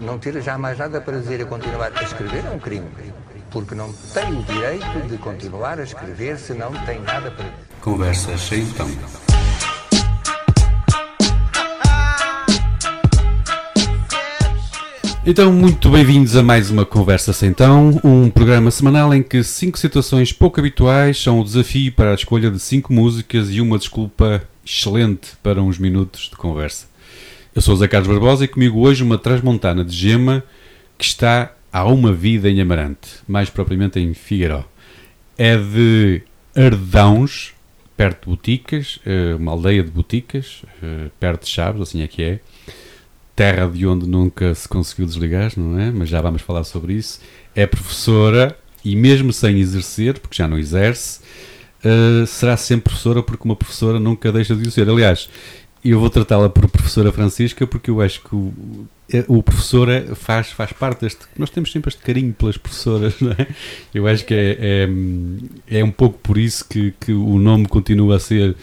Não ter já mais nada para dizer a continuar a escrever é um crime. Porque não tem o direito de continuar a escrever se não tem nada para. Conversas sem então. Então, muito bem-vindos a mais uma Conversa Sem Então, um programa semanal em que cinco situações pouco habituais são o desafio para a escolha de cinco músicas e uma desculpa excelente para uns minutos de conversa. Eu sou o Zé Carlos Barbosa e comigo hoje uma transmontana de gema que está há uma vida em Amarante, mais propriamente em Figueiró. É de Ardãos, perto de Boticas, eh, uma aldeia de Boticas, eh, perto de Chaves, assim é que é terra de onde nunca se conseguiu desligar, não é? Mas já vamos falar sobre isso. É professora e, mesmo sem exercer, porque já não exerce, uh, será sempre professora, porque uma professora nunca deixa de o ser. Aliás, eu vou tratá-la por professora Francisca, porque eu acho que o, é, o professor é, faz, faz parte deste. Nós temos sempre este carinho pelas professoras, não é? Eu acho que é, é, é um pouco por isso que, que o nome continua a ser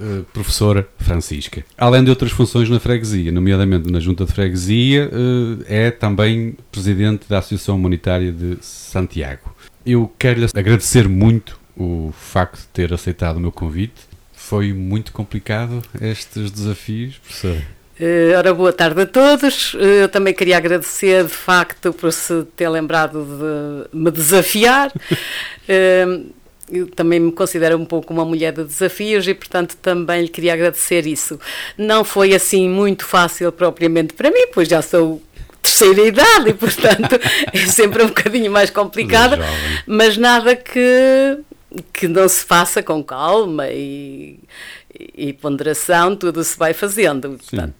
eh, professora Francisca. Além de outras funções na freguesia, nomeadamente na junta de freguesia, uh, é também presidente da Associação Humanitária de Santiago. Eu quero-lhe agradecer muito o facto de ter aceitado o meu convite. Foi muito complicado estes desafios, professora? Uh, ora, boa tarde a todos. Eu também queria agradecer, de facto, por se ter lembrado de me desafiar. uh, eu também me considero um pouco uma mulher de desafios e, portanto, também lhe queria agradecer isso. Não foi assim muito fácil propriamente para mim, pois já sou terceira idade e, portanto, é sempre um bocadinho mais complicado, mas nada que, que não se faça com calma e, e ponderação, tudo se vai fazendo. Portanto,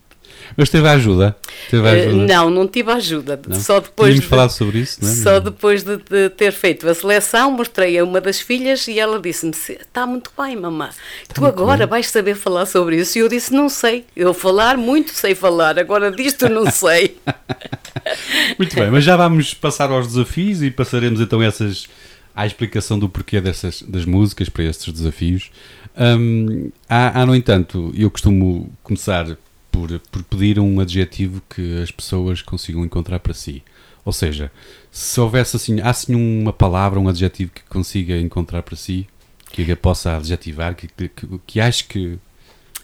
mas teve ajuda? Teve eh, ajuda? Uh, não, não tive ajuda. Não? Só depois de, falar sobre isso, não é? Só depois de, de, ter feito a seleção, mostrei a uma das filhas e ela disse-me: Está muito bem, mamã. Está tu agora bem. vais saber falar sobre isso. E eu disse: Não sei. Eu falar, muito sei falar. Agora disto não sei. muito bem, mas já vamos passar aos desafios e passaremos então essas à explicação do porquê dessas, das músicas para estes desafios. Um, há, há, no entanto, eu costumo começar por, por pedir um adjetivo que as pessoas consigam encontrar para si. Ou seja, se houvesse assim, há assim uma palavra, um adjetivo que consiga encontrar para si, que possa adjetivar, que, que, que acho que.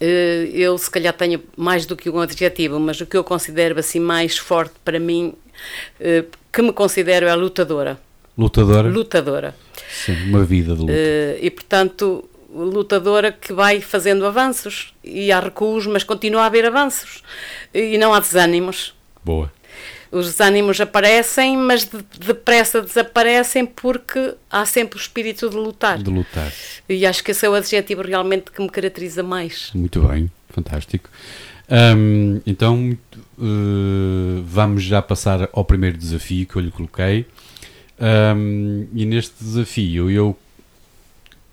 Eh, eu se calhar tenho mais do que um adjetivo, mas o que eu considero assim mais forte para mim, eh, que me considero é lutadora. Lutadora? Lutadora. Sim, uma vida de luta. Eh, e portanto, lutadora que vai fazendo avanços e há recuos, mas continua a haver avanços e não há desânimos. Boa. Os desânimos aparecem, mas depressa desaparecem porque há sempre o espírito de lutar. De lutar. E acho que esse é o adjetivo realmente que me caracteriza mais. Muito bem, fantástico. Então uh, vamos já passar ao primeiro desafio que eu lhe coloquei. Um, e neste desafio eu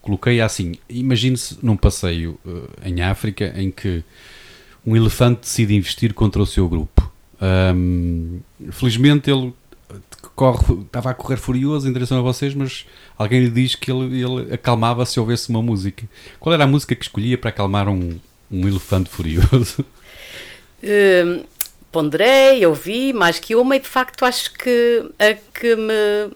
coloquei assim: imagine-se num passeio uh, em África em que um elefante decide investir contra o seu grupo. Um, felizmente ele corre, estava a correr furioso em direção a vocês, mas alguém lhe diz que ele, ele acalmava se houvesse uma música. Qual era a música que escolhia para acalmar um, um elefante furioso? Ponderei, ouvi mais que uma e de facto acho que a que me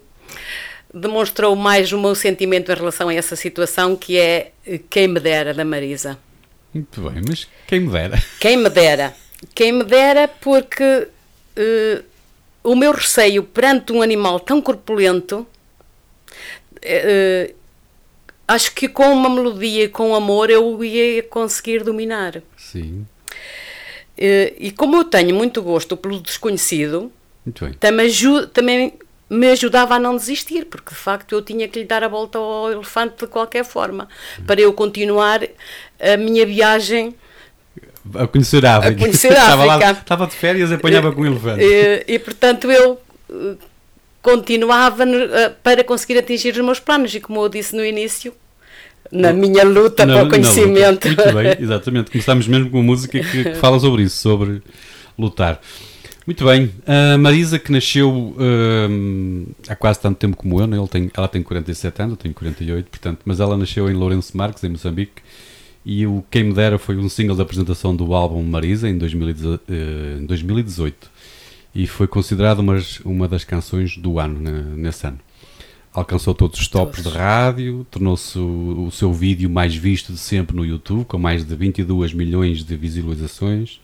demonstrou mais o meu sentimento em relação a essa situação, que é Quem Me Dera, da Marisa. Muito bem, mas quem me dera? Quem me dera. Quem me dera porque uh, o meu receio perante um animal tão corpulento, uh, acho que com uma melodia e com amor eu ia conseguir dominar. Sim. Uh, e como eu tenho muito gosto pelo desconhecido, também, também me ajudava a não desistir, porque de facto eu tinha que lhe dar a volta ao elefante de qualquer forma, para eu continuar a minha viagem. A conhecer a África. A conhecer a África. estava, lá, estava de férias e apanhava com o elefante. E, e, portanto eu eh, continuava eh, para conseguir atingir os meus planos, e como eu disse no início, na minha luta para o conhecimento. Muito bem, exatamente. Começámos mesmo com uma música que, que fala sobre isso, sobre lutar. Muito bem. A Marisa, que nasceu uh, há quase tanto tempo como eu, né? Ele tem, ela tem 47 anos, eu tenho 48, portanto, mas ela nasceu em Lourenço Marques, em Moçambique, e o Quem Me Dera foi um single da apresentação do álbum Marisa em 2018. e foi considerado uma, uma das canções do ano, nesse ano. Alcançou todos os tops de rádio, tornou-se o, o, seu vídeo mais visto de sempre no YouTube, com mais de 22 milhões de visualizações.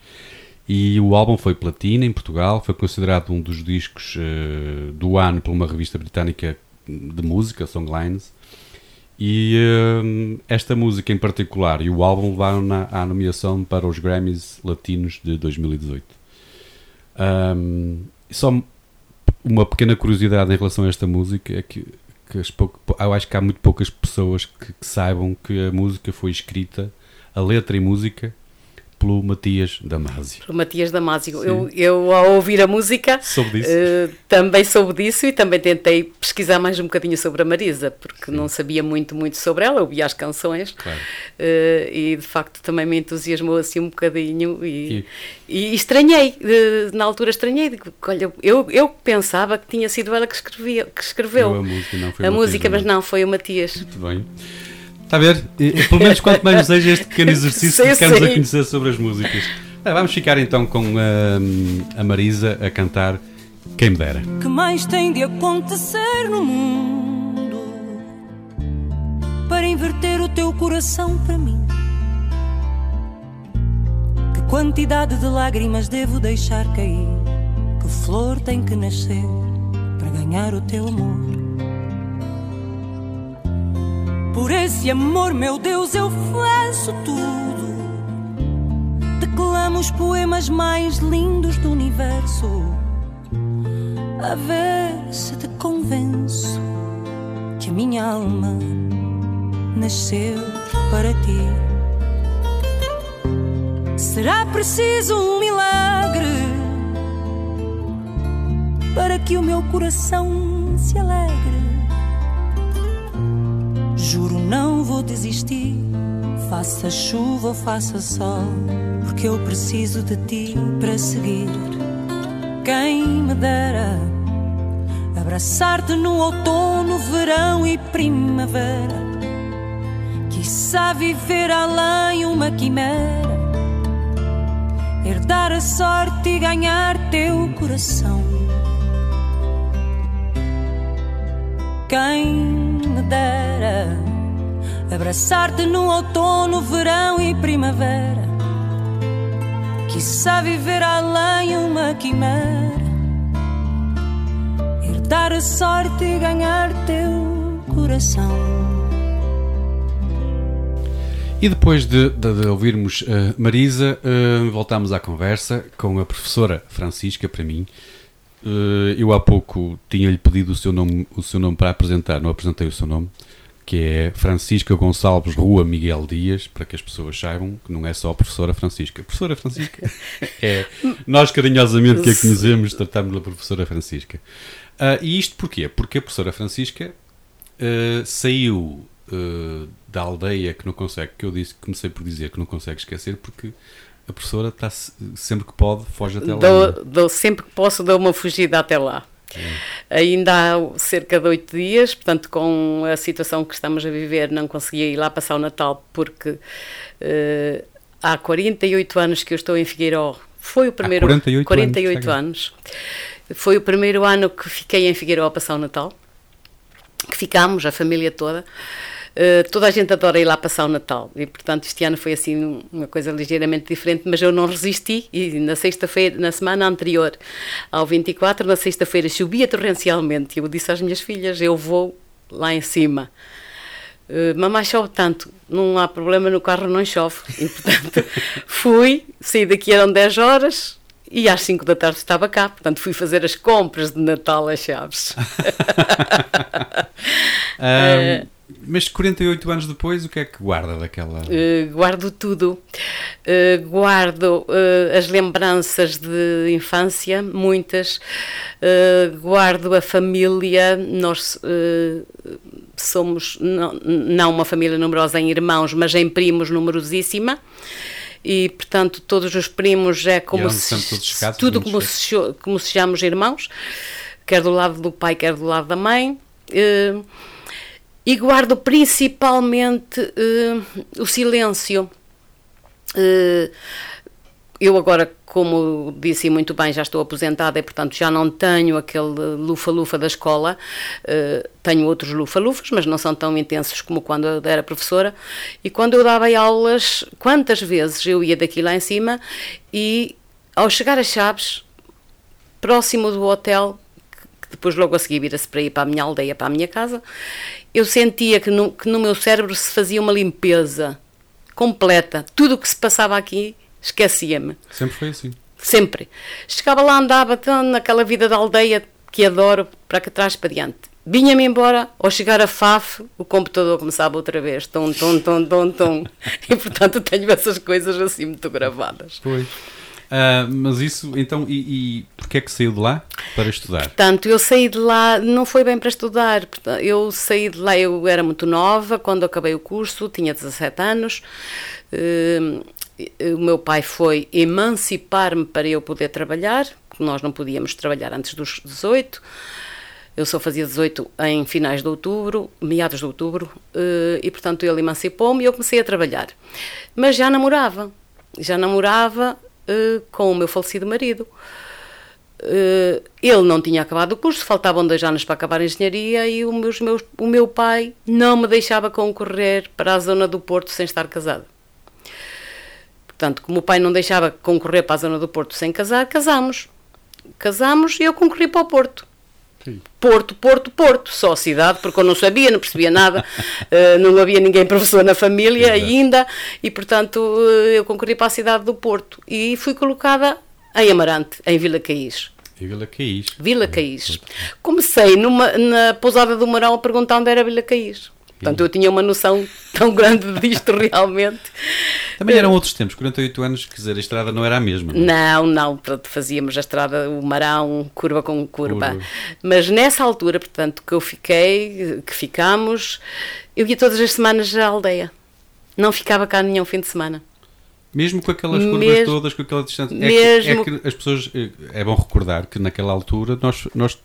E o álbum foi platina em Portugal, foi considerado um dos discos uh, do ano por uma revista britânica de música, Songlines. E uh, esta música em particular e o álbum levaram na, à nomeação para os Grammys Latinos de 2018. Um, só uma pequena curiosidade em relação a esta música é que, que eu acho que há muito poucas pessoas que, que saibam que a música foi escrita, a letra e música, pelo Matias Damasio. Pelo Matias Damasio. Eu, eu, ao ouvir a música, soube uh, também soube disso e também tentei pesquisar mais um bocadinho sobre a Marisa, porque Sim. não sabia muito, muito sobre ela, ouvia as canções claro. uh, e de facto também me entusiasmou assim um bocadinho e, e... e estranhei, uh, na altura estranhei, digo, olha, eu, eu pensava que tinha sido ela que, escrevia, que escreveu a música, não a música mas não, foi o Matias. Muito bem. Está a ver? Pelo menos quanto mais seja este pequeno exercício que ficamos a conhecer sobre as músicas. Ah, vamos ficar então com a, a Marisa a cantar Quem Me Dera. que mais tem de acontecer no mundo para inverter o teu coração para mim? Que quantidade de lágrimas devo deixar cair? Que flor tem que nascer para ganhar o teu amor? Por esse amor, meu Deus, eu faço tudo. Declamo os poemas mais lindos do universo. A ver se te convenço que a minha alma nasceu para ti. Será preciso um milagre para que o meu coração se alegre Juro, não vou desistir. Faça chuva ou faça sol, porque eu preciso de ti para seguir. Quem me dera abraçar-te no outono, verão e primavera. Quissá viver além uma quimera, herdar a sorte e ganhar teu coração. Quem me dera abraçar-te no outono, verão e primavera. Quissá viver além uma quimera, herdar a sorte e ganhar teu coração. E depois de, de, de ouvirmos uh, Marisa, uh, voltamos à conversa com a professora Francisca, para mim, eu há pouco tinha-lhe pedido o seu, nome, o seu nome para apresentar, não apresentei o seu nome, que é Francisca Gonçalves Rua Miguel Dias, para que as pessoas saibam que não é só a professora Francisca. A professora Francisca é, nós carinhosamente que a conhecemos, tratamos da professora Francisca. Uh, e isto porquê? Porque a professora Francisca uh, saiu da aldeia que não consegue, que eu disse, comecei por dizer que não consegue esquecer, porque a professora está sempre que pode, foge até lá. Dou, dou, sempre que posso, dou uma fugida até lá. Ainda há cerca de oito dias, portanto, com a situação que estamos a viver, não conseguia ir lá passar o Natal porque uh, há 48 anos que eu estou em Figueiró. Foi o primeiro. Há 48, 48 anos. anos. Foi o primeiro ano que fiquei em Figueiró a passar o Natal. Que ficámos, a família toda. Uh, toda a gente adora ir lá passar o Natal. E, portanto, este ano foi assim uma coisa ligeiramente diferente, mas eu não resisti. E na sexta-feira, na semana anterior ao 24, na sexta-feira chovia torrencialmente. E eu disse às minhas filhas: Eu vou lá em cima. Uh, mamãe chove tanto, não há problema no carro, não chove. E, portanto, fui, saí daqui eram 10 horas, e às 5 da tarde estava cá, portanto fui fazer as compras de Natal às Chaves. um, Mas 48 anos depois, o que é que guarda daquela. Uh, guardo tudo. Uh, guardo uh, as lembranças de infância, muitas. guardo a família. Nós somos não, não uma família numerosa em irmãos, mas em primos numerosíssima. E, portanto, todos os primos é como se. Casos, tudo como se, como se chamamos irmãos, quer do lado do pai, quer do lado da mãe. Uh, e guardo principalmente uh, o silêncio. Uh, eu agora, como disse muito bem, já estou aposentada e, portanto, já não tenho aquele lufa-lufa da escola. Uh, tenho outros lufa-lufas, mas não são tão intensos como quando eu era professora. E quando eu dava aulas, quantas vezes eu ia daqui lá em cima e, ao chegar a Chaves, próximo do hotel, que depois logo a seguir vira-se para ir para a minha aldeia, para a minha casa, eu sentia que no, que no meu cérebro se fazia uma limpeza completa. Tudo o que se passava aqui esquecia-me. Sempre foi assim? Sempre. Chegava lá, andava naquela vida da aldeia que adoro, para trás para diante. Vinha-me embora, ao chegar a FAF, o computador começava outra vez, tom, tom, tom, tom, tom. e portanto tenho essas coisas assim muito gravadas. Pois. Uh, mas isso, então, e, e porquê é que saiu de lá para estudar? Portanto, eu saí de lá, não foi bem para estudar, eu saí de lá, eu era muito nova, quando acabei o curso, tinha 17 anos, uh, o meu pai foi emancipar-me para eu poder trabalhar, porque nós não podíamos trabalhar antes dos 18. Eu só fazia 18 em finais de outubro, meados de outubro, eh, e portanto ele emancipou-me e eu comecei a trabalhar. Mas já namorava, já namorava eh, com o meu falecido marido. Eh, ele não tinha acabado o curso, faltavam dois anos para acabar a engenharia e o, meus, o meu pai não me deixava concorrer para a zona do Porto sem estar casado. Portanto, como o pai não deixava concorrer para a zona do Porto sem casar, casámos. Casámos e eu concorri para o Porto. Sim. Porto, Porto, Porto, só a cidade, porque eu não sabia, não percebia nada, uh, não havia ninguém professor na família Exato. ainda, e portanto uh, eu concorri para a cidade do Porto e fui colocada em Amarante, em Vila Caís. Em Vila Caís. Vila Caís. Comecei numa, na pousada do Marão a perguntar onde era Vila Caís. Portanto, eu tinha uma noção tão grande disto realmente. Também eram outros tempos, 48 anos, quer dizer, a estrada não era a mesma. Não, é? não, não fazíamos a estrada, o marão, curva com curva. curva. Mas nessa altura, portanto, que eu fiquei, que ficamos, eu ia todas as semanas à aldeia. Não ficava cá nenhum fim de semana. Mesmo com aquelas curvas mesmo, todas, com aquela distância. É, que, é que as pessoas. Eh, é bom recordar que naquela altura nós, nós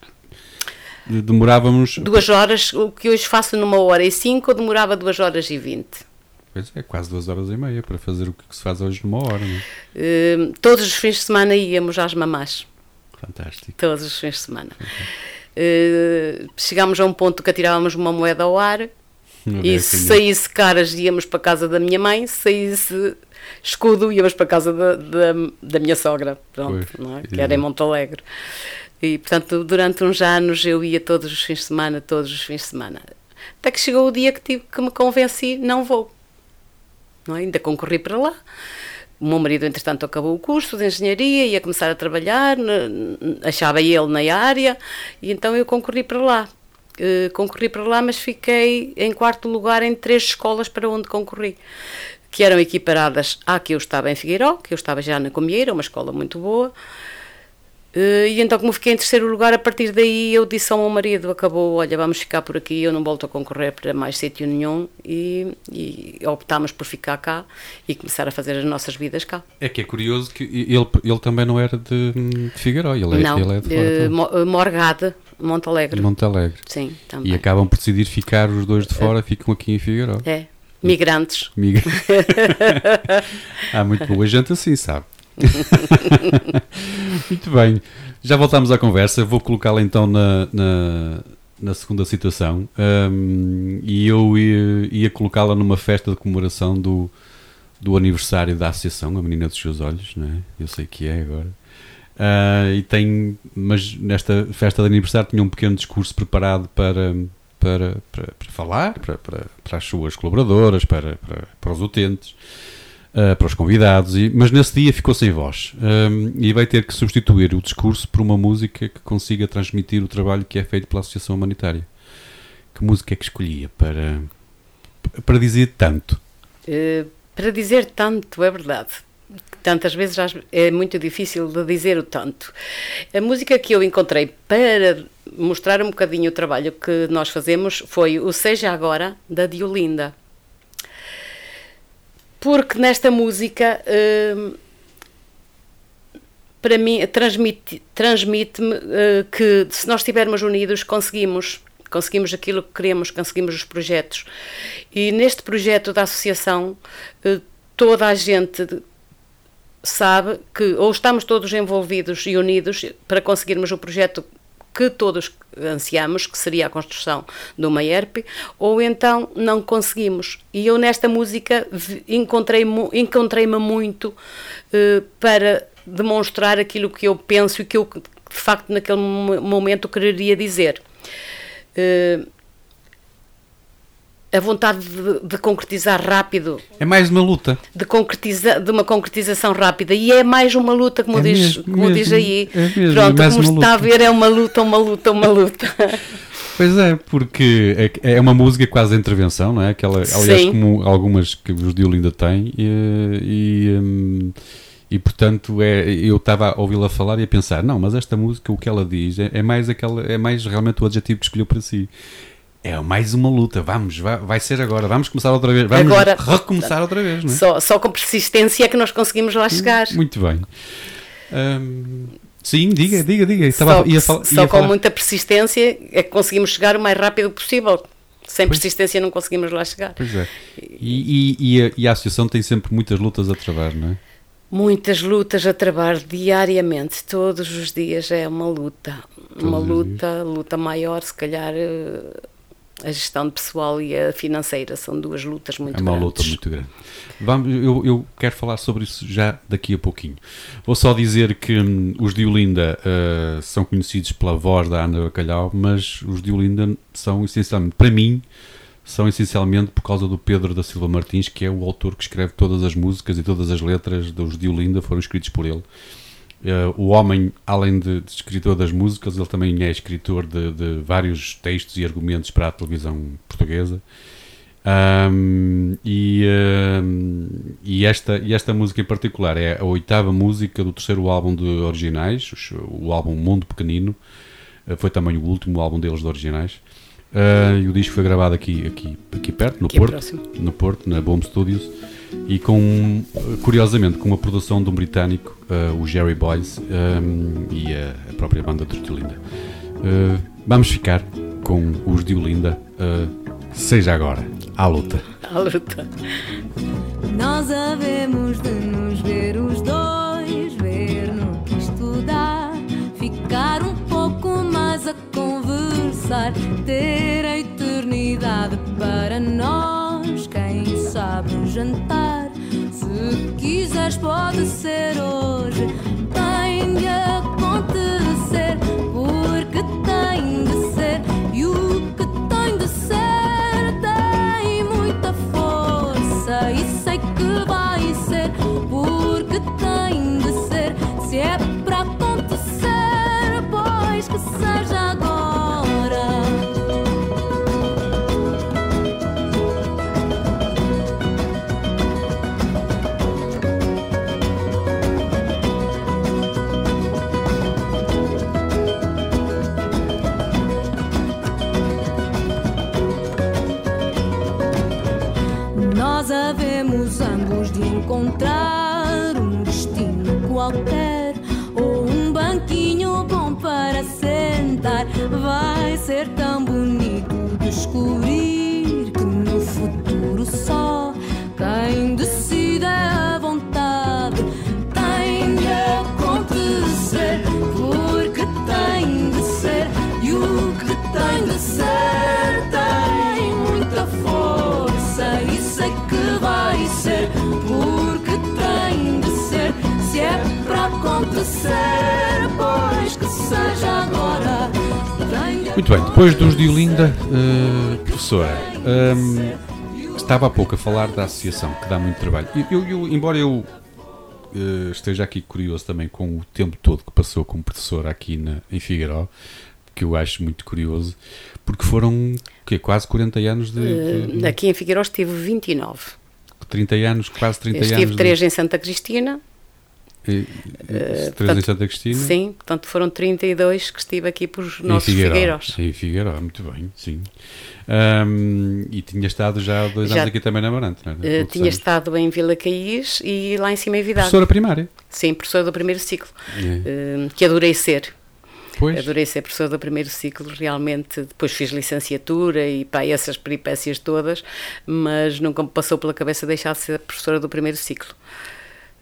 demorávamos. Duas horas, o que hoje faço numa hora e cinco, demorava duas horas e vinte. Pois é, quase duas horas e meia para fazer o que se faz hoje numa hora, não é? Uh, todos os fins de semana íamos às mamás. Fantástico. Todos os fins de semana. Uh, chegámos a um ponto que atirávamos uma moeda ao ar não e se saísse caras íamos para a casa da minha mãe, se saísse escudo íamos para a casa da, da, da minha sogra, pronto, é? que era em Monte Alegre. E, portanto, durante uns anos eu ia todos os fins de semana, todos os fins de semana. Até que chegou o dia que, tive, que me convenci, não vou. Não é? Ainda concorri para lá. O meu marido, entretanto, acabou o curso de engenharia, ia começar a trabalhar, achava ele na área, e então eu concorri para lá. Uh, concorri para lá, mas fiquei em quarto lugar em três escolas para onde concorri, que eram equiparadas à que eu estava em Figueiró, que eu estava já na Comieira, uma escola muito boa, e então, como fiquei em terceiro lugar, a partir daí eu disse ao meu marido: acabou, olha, vamos ficar por aqui, eu não volto a concorrer para mais sítio nenhum. E, e optámos por ficar cá e começar a fazer as nossas vidas cá. É que é curioso que ele, ele também não era de, de Figueiró, ele é, não, ele é de fora. Uh, Morgade, Monte Alegre. Monte Alegre. Sim, também. E acabam por decidir ficar os dois de fora, uh, ficam aqui em Figueiró. É. Migrantes. Migra... Há muito boa gente assim, sabe? Muito bem. Já voltamos à conversa. Vou colocá-la então na, na, na, segunda situação. Um, e eu ia, ia colocá-la numa festa de comemoração do, do aniversário da associação, A Menina dos Seus Olhos, não é? Eu sei que é agora. Uh, e tem, mas nesta festa de aniversário tinha um pequeno discurso preparado para, para, para, para falar, para, para, para as suas colaboradoras, para, para, para os utentes uh, para os convidados, e, mas nesse dia ficou sem voz um, e vai ter que substituir o discurso por uma música que consiga transmitir o trabalho que é feito pela Associação Humanitária. Que música é que escolhia para, para dizer tanto? Uh, para dizer tanto, é verdade tantas vezes é muito difícil de dizer o tanto. A música que eu encontrei para mostrar um bocadinho o trabalho que nós fazemos foi o Seja Agora, da Diolinda porque nesta música hum, para mim transmite transmite-me uh, que se nós estivermos unidos conseguimos conseguimos aquilo que queremos conseguimos os projetos. E neste projeto da associação uh, toda a gente sabe que ou estamos todos envolvidos e unidos para conseguirmos o projeto que todos ansiamos, que seria a construção de uma ERP, ou então não conseguimos. E eu nesta música encontrei-me encontrei muito uh, para demonstrar aquilo que eu penso e que eu, de facto, naquele momento quereria dizer. Uh, a vontade de, de, concretizar rápido. É mais uma luta. De, concretiza, de uma concretização rápida. E é mais uma luta, como, é diz, mesmo, como mesmo, diz aí. É mesmo, Pronto, é como está a ver, é uma luta, uma luta, uma luta. Pois é, porque é, é uma música quase de intervenção, não é? Aquela, aliás, Sim. como algumas que os Dio ainda têm. E, e, hum, e portanto é, eu estava a ouvi-la falar e a pensar, não, mas esta música, o que ela diz, é, é mais aquela, é mais realmente o adjetivo que escolheu para si é mais uma luta, vamos, vai, vai, ser agora, vamos começar outra vez, vamos agora, recomeçar outra vez, não é? Só, só com persistência é que nós conseguimos lá chegar. Muito bem. Hum, sim, diga, diga, diga. Estava, só ia, só com muita persistência é que conseguimos chegar o mais rápido possível. Sem pois. persistência não conseguimos lá chegar. Pois é. E, e, e, a, e, a, associação tem sempre muitas lutas a travar, não é? Muitas lutas a travar diariamente, todos os dias é uma luta. Todos uma luta, luta maior, se calhar eh, a gestão pessoal e a financeira são duas lutas muito grandes. É uma grandes. luta muito grande. Vamos, eu, eu, quero falar sobre isso já daqui a pouquinho. Vou só dizer que hum, os de Olinda uh, são conhecidos pela voz da Ana Bacalhau, mas os de Olinda são essencialmente, para mim, são essencialmente por causa do Pedro da Silva Martins, que é o autor que escreve todas as músicas e todas as letras dos de Olinda foram escritos por ele. Uh, o homem, além de, de, escritor das músicas, ele também é escritor de, de vários textos e argumentos para a televisão portuguesa. Um, e, um, e, esta, e esta música em particular é a oitava música do terceiro álbum de originais, o, o álbum Mundo Pequenino. Uh, foi também o último álbum deles de originais. Uh, e o disco foi gravado aqui, aqui, aqui perto, no aqui Porto, próximo. no Porto, na Bomb Studios e com, curiosamente, com uma produção de um britânico, uh, o Jerry Boyce, um, e a, a, própria banda de Diolinda. Uh, vamos ficar com os Diolinda, uh, seja agora, à luta. À luta. Nós havemos de nos ver os dois, ver no que estudar, ficar um pouco mais a conversar, ter a eternidade para nós, quem sabe um jantar. Se quiseres, pode ser hoje. Tem de acontecer, porque tem de ser. E o que tem de ser tem muita força. E sei que vai ser, porque tem de ser. Se é para acontecer, pois que seja agora. Encontrar um destino qualquer Muito bem, depois dos de Olinda, uh, professora, um, estava há pouco a falar da associação, que dá muito trabalho. Eu, eu embora eu uh, esteja aqui curioso também com o tempo todo que passou como professora aqui na, em Figueiró, que eu acho muito curioso, porque foram que, quase 40 anos de, de... Uh, aqui em Figueiró estive 29. 30 anos, quase 30 estive anos. Estive 3 de... em Santa Cristina, e, uh, portanto, em Santa Cristina? Sim, portanto foram 32 que estive aqui por os nossos Figueiró, Figueiros. Em Figueiró, muito bem, sim. Um, e tinha estado já há dois já, anos aqui também na Marante, não é? Uh, tinha estado em Vila Caís e lá em cima em Vidade. Professora primária? Sim, professora do primeiro ciclo, uh, que adorei ser. Pois. Adorei ser professora do primeiro ciclo, realmente. Depois fiz licenciatura e pá, essas peripécias todas, mas nunca me passou pela cabeça deixar de ser professora do primeiro ciclo.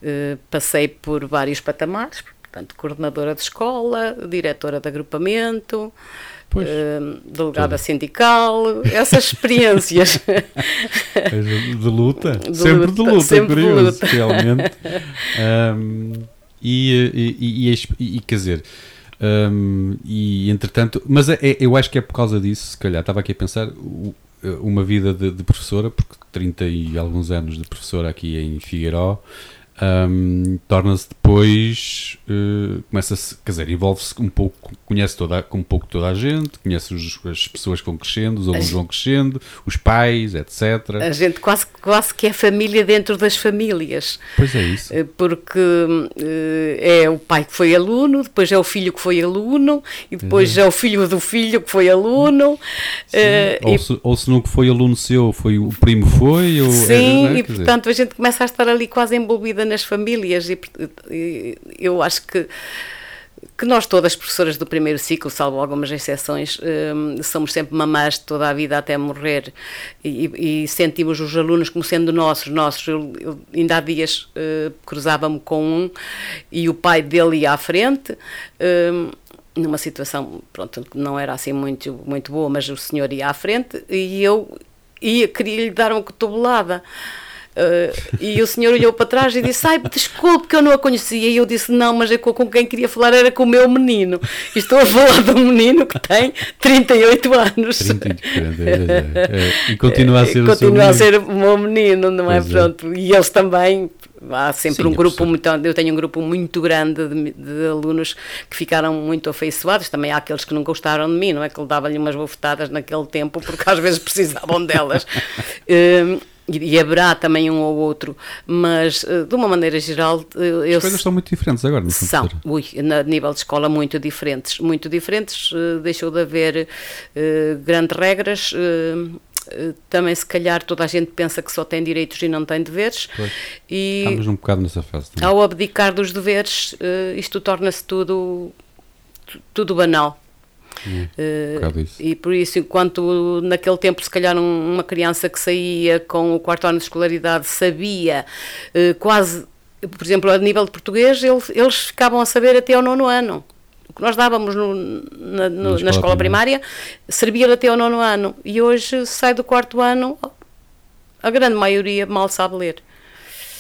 Uh, passei por vários patamares, portanto, coordenadora de escola, diretora de agrupamento, uh, delegada sindical, essas experiências. de luta, de sempre luta, de luta, sempre curioso, de luta. realmente. Um, e, e, e, e, quer dizer, um, e entretanto, mas é, é, eu acho que é por causa disso, se calhar, estava aqui a pensar, uma vida de, de, professora, porque 30 e alguns anos de professora aqui em Figueiró, um, torna-se depois, uh, começa-se, quer dizer, envolve-se um pouco, conhece toda, um pouco toda a gente, conhece os, as pessoas que vão crescendo, os alunos vão crescendo, os pais, etc. A gente quase, quase que é família dentro das famílias. Pois é isso. Eh, porque uh, é o pai que foi aluno, depois é o filho que foi aluno, e depois é o filho do filho que foi aluno. Uh, ou, e, se, ou se não foi aluno seu, foi o primo foi. Ou, sim, é, e portanto a gente começa a estar ali quase envolvida nas famílias e, e eu acho que que nós todas professoras do primeiro ciclo, salvo algumas exceções, um, somos sempre mamás toda a vida até morrer e, e, sentimos os alunos como sendo nossos, nossos. Eu, eu ainda há dias uh, cruzava-me com um e o pai dele ia à frente. Um, numa situação, pronto, não era assim muito, muito boa, mas o senhor ia à frente e eu ia, queria lhe dar uma cotovelada. Uh, e o senhor olhou para trás e disse: Ai, desculpe que eu não a conhecia. E eu disse: Não, mas é com, quem queria falar era com o meu menino. E estou a falar de um menino que tem 38 anos. 30, é, é, é, e continua a ser o Continua a ser o meu menino, não é? Pronto. E eles também. Há sempre Sim, um grupo muito. Eu tenho um grupo muito grande de, de, alunos que ficaram muito afeiçoados. Também há aqueles que não gostaram de mim, não é? Que ele dava-lhe umas bofetadas naquele tempo porque às vezes precisavam delas. uh, e haverá também um ou outro, mas eh, de uma maneira geral. Eh, As coisas são muito diferentes agora, não são? Ui, na nível de escola, muito diferentes. Muito diferentes, eh, deixou de haver uh, grandes regras. Uh, também se calhar toda a gente pensa que só tem direitos e não tem deveres pois. e estamos um bocado nessa fase também. ao abdicar dos deveres isto torna-se tudo tudo banal uh, e por isso, enquanto naquele tempo, se calhar, um, uma criança que saía com o quarto ano de escolaridade sabia uh, quase, por exemplo, a nível de português, eles, eles ficavam a saber até ao nono ano. O que nós dávamos no, na, no, na, escola, na escola primária servia até ao nono ano. E hoje sai do quarto ano, a grande maioria mal sabe ler.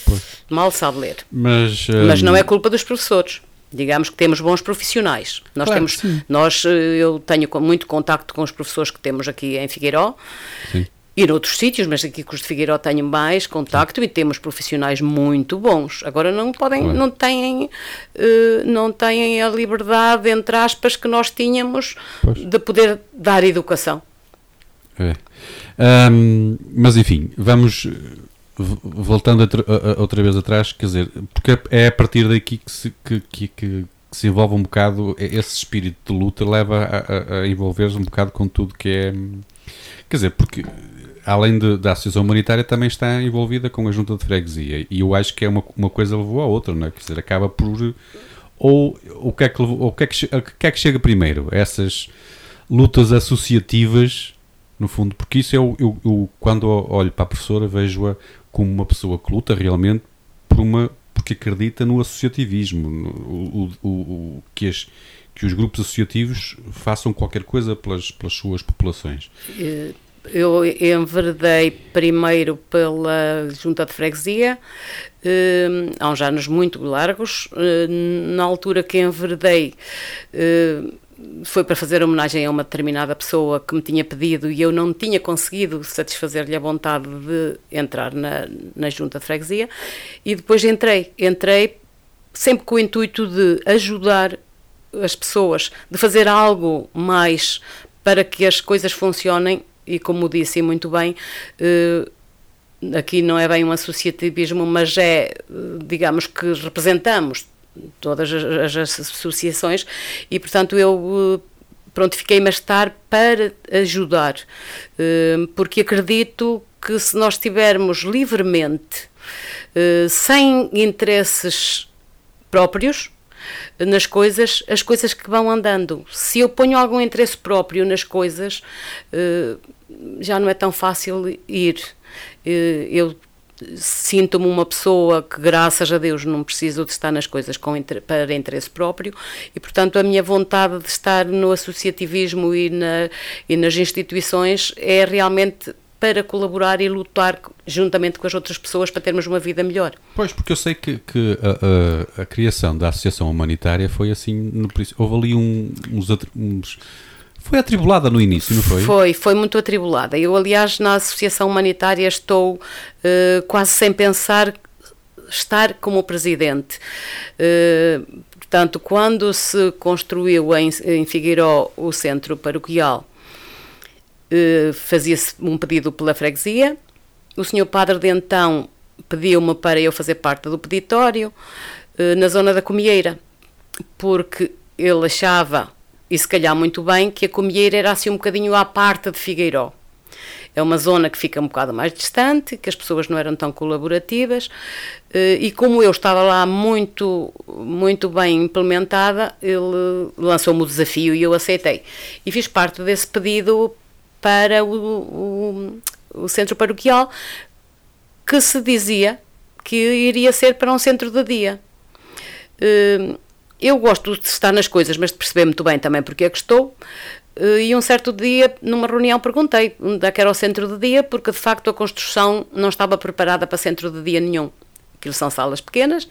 Pois. Mal sabe ler. Mas. Mas não é culpa dos professores digamos que temos bons profissionais. Nós claro, temos, sim. nós, eh, eu tenho muito contacto com os professores que temos aqui em Figueiró. Sim. E noutros sítios, mas aqui com os de Figueiró tenho mais contacto sim. e temos profissionais muito bons. Agora não podem, claro. não têm, uh, não têm a liberdade, entre aspas, que nós tínhamos pois. de poder dar educação. É. Um, mas enfim, vamos voltando outra vez atrás, quer dizer, porque é a partir daqui que se, que, que, que se envolve um bocado, esse espírito de luta leva a, a, a envolver-se um bocado com tudo que é. Quer dizer, porque além de, da Associação Humanitária também está envolvida com a Junta de Freguesia e eu acho que é uma, uma coisa levou a outra, não é? Quer dizer, acaba por. Ou o que é que, o que, é que, o que, é que chega primeiro? Essas lutas associativas, no fundo, porque isso é o, eu, eu, quando olho para a professora vejo-a como uma pessoa que luta realmente por uma, porque acredita no associativismo, no, o, o, o, que, as, que os grupos associativos façam qualquer coisa pelas, pelas suas populações. Eh, eu enverdei primeiro pela junta de freguesia, eh, há uns anos muito largos. Eh, na altura que enverdei, foi para fazer homenagem a uma determinada pessoa que me tinha pedido e eu não tinha conseguido satisfazer-lhe a vontade de entrar na, na junta de freguesia. E depois entrei, entrei sempre com o intuito de ajudar as pessoas, de fazer algo mais para que as coisas funcionem. E como disse muito bem, eh, aqui não é bem um associativismo, mas é, eh, digamos que representamos todas as, as associações e, portanto, eu pronto, fiquei-me a estar para ajudar, eh, porque acredito que se nós estivermos livremente, eh, sem interesses próprios, nas coisas, as coisas que vão andando. Se eu ponho algum interesse próprio nas coisas, eh, já não é tão fácil ir. Eu sinto-me uma pessoa que, graças a Deus, não preciso de estar nas coisas com, para interesse próprio e, portanto, a minha vontade de estar no associativismo e, na, e nas instituições é realmente para colaborar e lutar juntamente com as outras pessoas para termos uma vida melhor. Pois, porque eu sei que, que a, a, a, criação da Associação Humanitária foi assim, no, houve ali um, uns, uns foi atribulada no início, não foi? Foi, foi muito atribulada. Eu, aliás, na Associação Humanitária estou uh, quase sem pensar estar como presidente. Uh, portanto, quando se construiu em, em Figueiró o centro paroquial, uh, fazia-se um pedido pela freguesia. O senhor padre de então pediu-me para eu fazer parte do peditório na zona da Comieira, porque ele achava e se calhar muito bem, que a Comieira era assim um bocadinho à parte de Figueiró. É uma zona que fica um bocado mais distante, que as pessoas não eram tão colaborativas, eh, e como eu estava lá muito, muito bem implementada, ele lançou-me o desafio e eu aceitei. E fiz parte desse pedido para o, o, o centro paroquial, que se dizia que iria ser para um centro de dia. Eh, eu gosto de estar nas coisas, mas de perceber muito bem também porque é que estou. Eh, e um certo dia, numa reunião, perguntei onde é que era o centro de dia, porque de facto a construção não estava preparada para centro de dia nenhum. Aquilo são salas pequenas,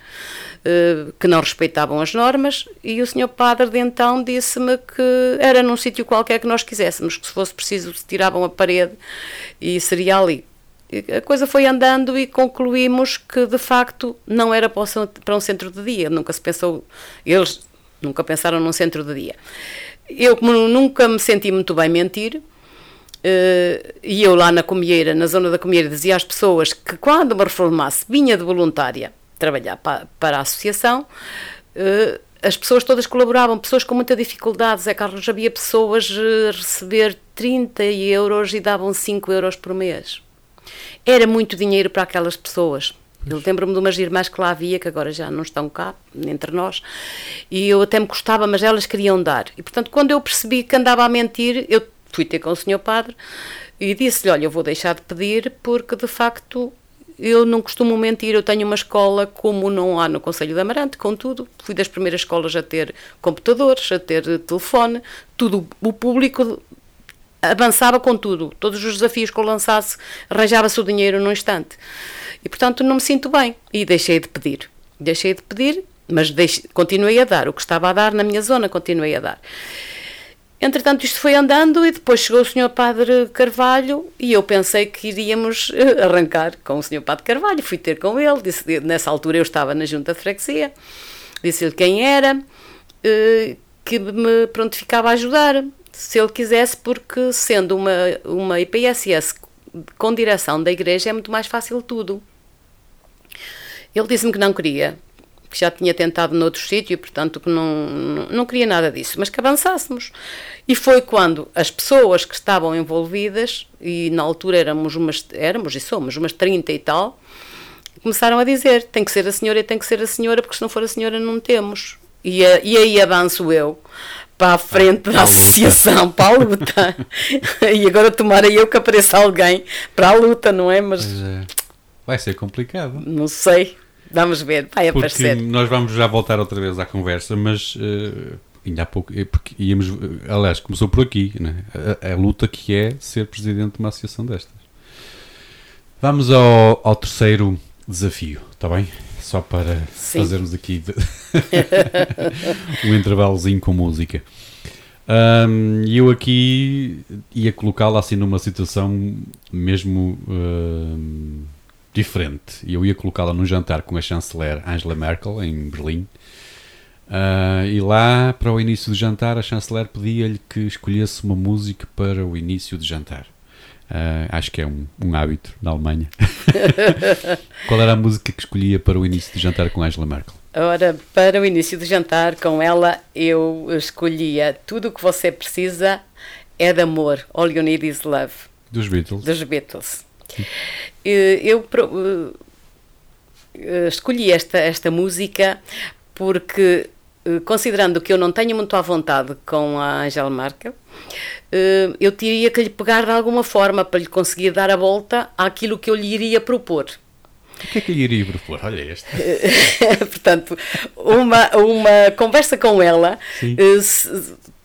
eh, que não respeitavam as normas, e o senhor padre de então disse-me que era num sítio qualquer que nós quiséssemos, que se fosse preciso se tiravam a parede e seria ali a coisa foi andando e concluímos que de facto não era para um centro de dia, nunca se pensou, eles nunca pensaram num centro de dia. Eu, como nunca me senti muito bem mentir, Uh, e eu lá na Comieira, na zona da Comieira, dizia às pessoas que quando me reformasse vinha de voluntária trabalhar para, para a associação, uh, as pessoas todas colaboravam, pessoas com muita dificuldade, Zé Carlos, havia pessoas a receber 30 euros e davam 5 euros por mês. Era muito dinheiro para aquelas pessoas. Eu lembro-me de umas irmãs que lá havia, que agora já não estão cá, entre nós, e eu até me gostava, mas elas queriam dar. E, portanto, quando eu percebi que andava a mentir, eu fui ter com o senhor padre e disse-lhe, olha, eu vou deixar de pedir porque, de facto, eu não costumo mentir, eu tenho uma escola como não há no Conselho de Amarante, contudo, fui das primeiras escolas a ter computadores, a ter telefone, tudo o público avançava com tudo. Todos os desafios que eu lançasse, arranjava-se o dinheiro num instante. E, portanto, não me sinto bem. E deixei de pedir. Deixei de pedir, mas continuei a dar. O que estava a dar na minha zona, continuei a dar. Entretanto, isto foi andando e depois chegou o Sr. Padre Carvalho e eu pensei que iríamos eh, arrancar com o Sr. Padre Carvalho. Fui ter com ele, disse, nessa altura eu estava na junta de freguesia, disse-lhe quem era, eh, que me pronto, ficava a ajudar se ele quisesse, porque sendo uma, uma IPSS com direção da igreja é muito mais fácil tudo. Ele disse-me que não queria, que já tinha tentado noutro sítio, portanto que não, não, queria nada disso, mas que avançássemos. E foi quando as pessoas que estavam envolvidas, e na altura éramos, umas, éramos e somos umas 30 e tal, começaram a dizer: tem que ser a senhora e tem que ser a senhora, porque se não for a senhora não temos. E, e aí avanço eu para a frente da associação, para a luta. e agora tomara eu que apareça alguém para a luta, não é? Mas é. vai ser complicado. Não sei. Vamos ver, vai porque aparecer. Nós vamos já voltar outra vez à conversa, mas uh, ainda há pouco, eh, porque íamos, aliás, começou por aqui, né? a, a, luta que é ser presidente de uma associação destas. Vamos ao, ao terceiro desafio, está bem? Só para Sim. fazermos aqui um intervalozinho com música. Um, eu aqui ia colocá-la assim numa situação mesmo uh, diferente. Eu ia colocá-la num jantar com a chanceler Angela Merkel em Berlim. Uh, e lá, para o início do jantar, a chanceler pedia-lhe que escolhesse uma música para o início do jantar. Uh, acho que é um, um hábito na Alemanha. Qual era a música que escolhia para o início do jantar com Angela Merkel? Ora, para o início do jantar com ela, eu escolhia Tudo o que você precisa é de amor. All you need is love. Dos Beatles. Dos Beatles. Eu escolhi esta, esta música porque, eh, considerando que eu não tenho muito à vontade com a Angela Merkel, eh, eu teria que lhe pegar de alguma forma para lhe conseguir dar a volta àquilo que eu lhe iria propor. O que é que lhe iria propor? Olha este. Portanto, uma, uma conversa com ela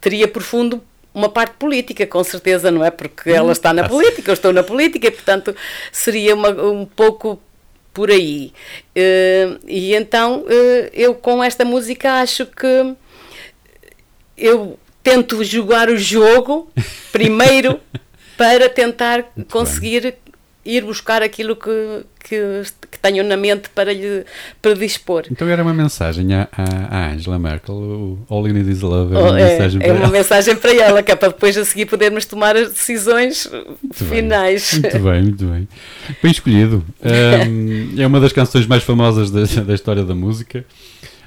teria por fundo uma parte política, com certeza, não é? Porque ela está na política, eu estou na política, e, portanto, seria uma, um pouco por aí. Uh, e então, uh, eu com esta música acho que eu tento jogar o jogo primeiro para tentar Muito conseguir bem. Ir buscar aquilo que, que, que, tenho na mente para lhe predispor. Então era uma mensagem à, Angela Merkel, o All You Need Is Love, é uma, oh, é, mensagem, é para uma mensagem para ela, que é para depois a seguir podermos tomar as decisões muito finais. Bem, muito bem, muito bem. Bem escolhido. Um, é uma das canções mais famosas da, da história da música.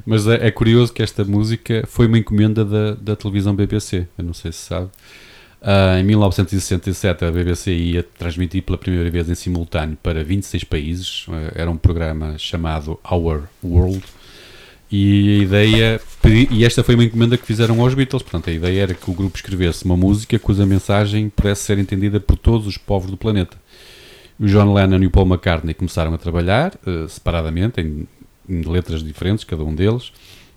Mas é, é, curioso que esta música foi uma encomenda da, da televisão BBC. Eu não sei se sabe. Uh, em 1967 a BBC ia transmitir pela primeira vez em simultâneo para 26 países. Uh, era um programa chamado Our World. E a ideia, e esta foi uma encomenda que fizeram aos Beatles, portanto a ideia era que o grupo escrevesse uma música cuja mensagem pudesse ser entendida por todos os povos do planeta. O John Lennon e o Paul McCartney começaram a trabalhar uh, separadamente, em em letras diferentes, cada um deles,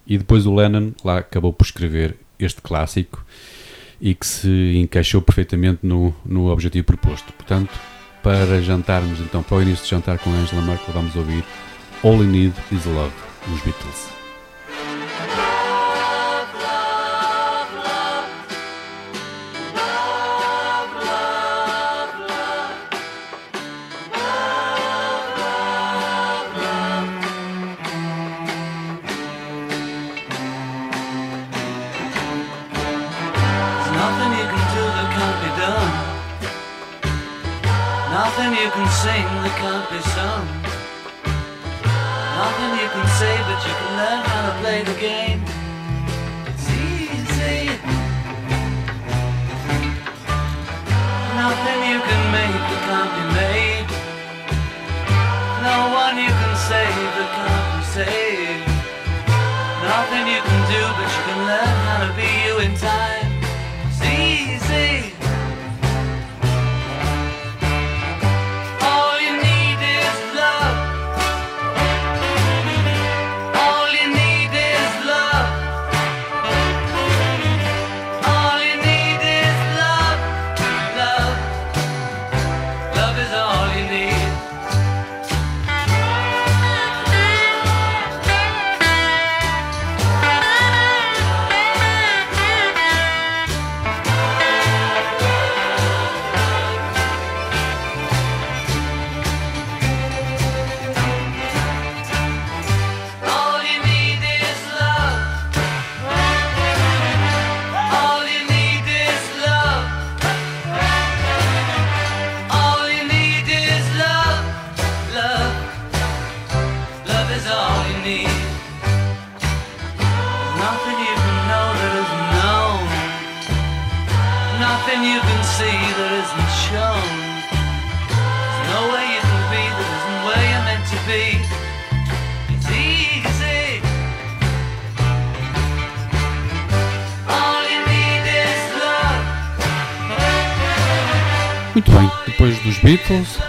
e depois o Lennon lá acabou por escrever este clássico e que se encaixou perfeitamente no, no objetivo proposto. Portanto, para jantarmos, então, para o início de jantar com Angela Merkel, vamos ouvir All You Need Is Love, dos Beatles.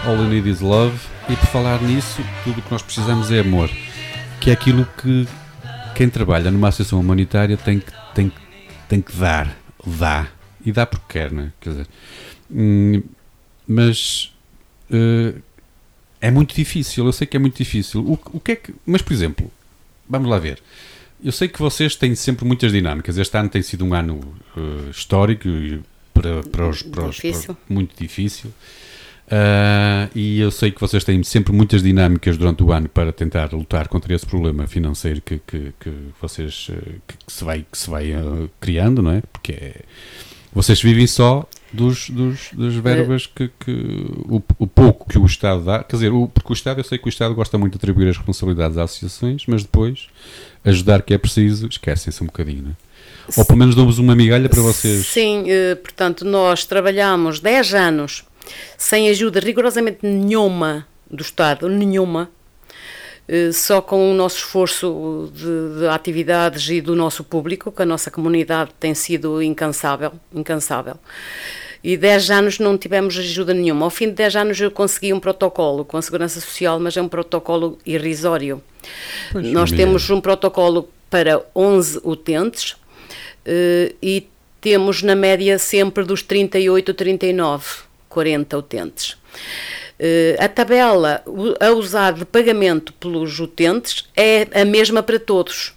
All You Need Is Love, e por falar nisso, tudo o que nós precisamos é amor, que é aquilo que quem trabalha numa associação humanitária tem que, tem, tem que dar, dá, e dá porque quer, não é? Quer dizer, hum, mas uh, é muito difícil, eu sei que é muito difícil. O, o que é que, mas, por exemplo, vamos lá ver. Eu sei que vocês têm sempre muitas dinâmicas. Este ano tem sido um ano uh, histórico para, para os, para os, para, muito difícil. Uh, e eu sei que vocês têm sempre muitas dinâmicas durante o ano para tentar lutar contra esse problema financeiro que, que, que vocês que, que, se vai, que se vai uh, criando, não é? Porque é, vocês vivem só dos, dos, das verbas que, que o, o, pouco que o Estado dá, quer dizer, o, porque o Estado, eu sei que o Estado gosta muito de atribuir as responsabilidades às associações, mas depois ajudar que é preciso, esquecem-se um bocadinho, não é? Ou pelo menos damos uma migalha para vocês. Sim, eh, portanto, nós trabalhamos 10 anos sem ajuda rigorosamente nenhuma do Estado, nenhuma, eh, só com o nosso esforço de, de, atividades e do nosso público, que a nossa comunidade tem sido incansável, incansável. e 10 anos não tivemos ajuda nenhuma. Ao fim de 10 anos eu consegui um protocolo com a Segurança Social, mas é um protocolo irrisório. Pois, Nós temos um protocolo para 11 utentes uh, e temos na média sempre dos 38, 39, 40 utentes. Uh, a tabela a usar de pagamento pelos utentes é a mesma para todos.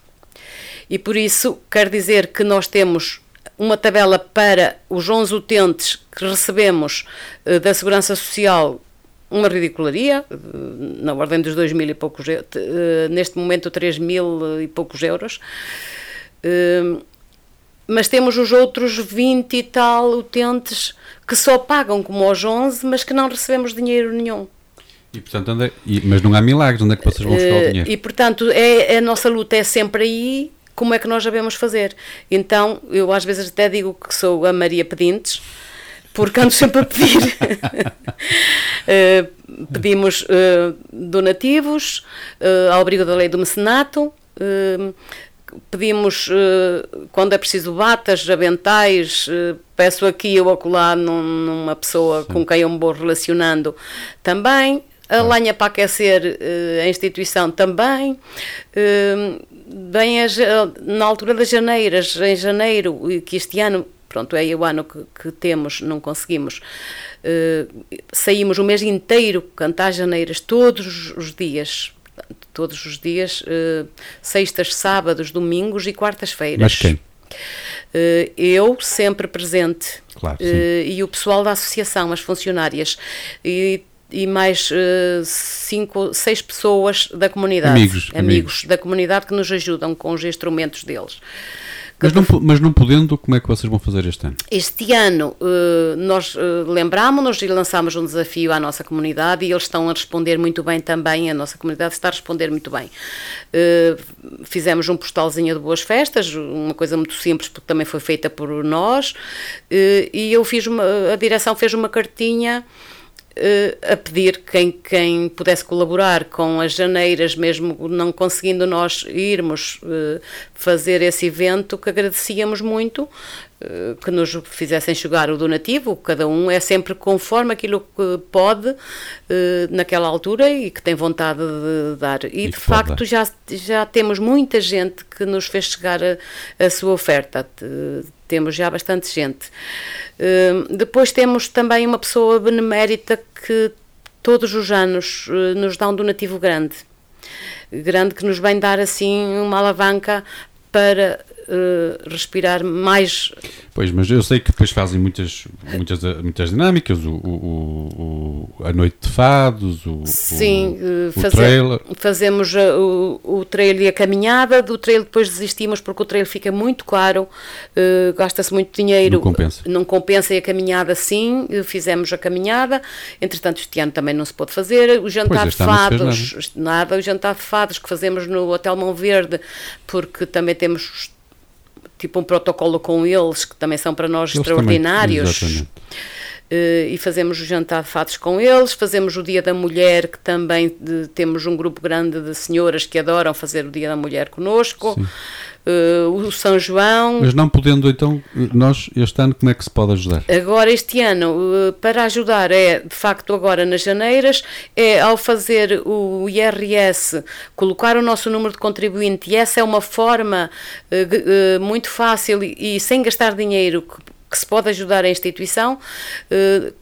E por isso quer dizer que nós temos uma tabela para os 11 utentes que recebemos uh, da Segurança Social uma ridicularia, uh, na ordem dos 2 mil e poucos, neste momento 3 mil e poucos euros. Mas temos os outros 20 e tal utentes que só pagam como aos 11, mas que não recebemos dinheiro nenhum. E, portanto, anda, e, mas não há milagres, onde é que vocês vão buscar o dinheiro? E, portanto, é, a nossa luta é sempre aí como é que nós sabemos fazer. Então, eu às vezes até digo que sou a Maria Pedintes, porque ando sempre a pedir. uh, pedimos uh, donativos uh, ao abrigo da lei do mecenato, pedimos, quando é preciso, batas, aventais, peço aqui ou acolá num, numa pessoa Sim. com quem eu me vou relacionando também. A lenha para aquecer a instituição também bem na altura das janeiras, em janeiro, que este ano, pronto, é o ano que, que temos, não conseguimos. Saímos o mês inteiro cantar janeiras todos os dias, todos os dias, uh, sextas, sábados, domingos e quartas-feiras. Mas quem? Uh, eu sempre presente claro, e o pessoal da associação, as funcionárias e e mais cinco, seis pessoas da comunidade. Amigos, amigos. Amigos da comunidade que nos ajudam com os instrumentos deles. Mas não, mas não podendo, como é que vocês vão fazer este ano? Este ano uh, nós uh, lembramos-nos e lançámos um desafio à nossa comunidade e eles estão a responder muito bem também, a nossa comunidade está a responder muito bem. Uh, fizemos um postalzinho de boas festas, uma coisa muito simples porque também foi feita por nós e eu fiz uma, a direção fez uma cartinha a pedir quem, quem pudesse colaborar com as janeiras, mesmo não conseguindo nós irmos uh, fazer esse evento, que agradecíamos muito, uh, que nos fizessem chegar o donativo, cada um é sempre conforme aquilo que pode naquela altura e que tem vontade de dar. E, e de facto já, já temos muita gente que nos fez chegar a, a sua oferta temos já bastante gente. Uh, depois temos também uma pessoa benemérita que todos os anos uh, nos dá um donativo grande. Grande que nos vem dar assim uma alavanca para uh, respirar mais. Pois, mas eu sei que depois fazem muitas, muitas, muitas dinâmicas, o, o, o a noite de fados, o, Sim, o, o faze trailer. fazemos eh, o, o trailer e a caminhada, do trailer depois desistimos porque o trailer fica muito caro, uh, gasta-se muito dinheiro. Não compensa. Não compensa e a caminhada sim, fizemos a caminhada, entretanto este ano também não se pôde fazer, o jantar pois, de fados, nada. nada, o jantar de fados que fazemos no Hotel Mão Verde, porque também temos tipo um protocolo com eles, que também são para nós eles extraordinários. Também, uh, e fazemos o jantar de fatos com eles, fazemos o Dia da Mulher, que também de, temos um grupo grande de senhoras que adoram fazer o Dia da Mulher conosco. Uh, o São João. Mas não podendo, então, nós este ano como é que se pode ajudar? Agora, este ano, uh, para ajudar, é de facto agora nas janeiras, é ao fazer o IRS, colocar o nosso número de contribuinte, e essa é uma forma uh, muito fácil e, e, sem gastar dinheiro que se pode ajudar a instituição,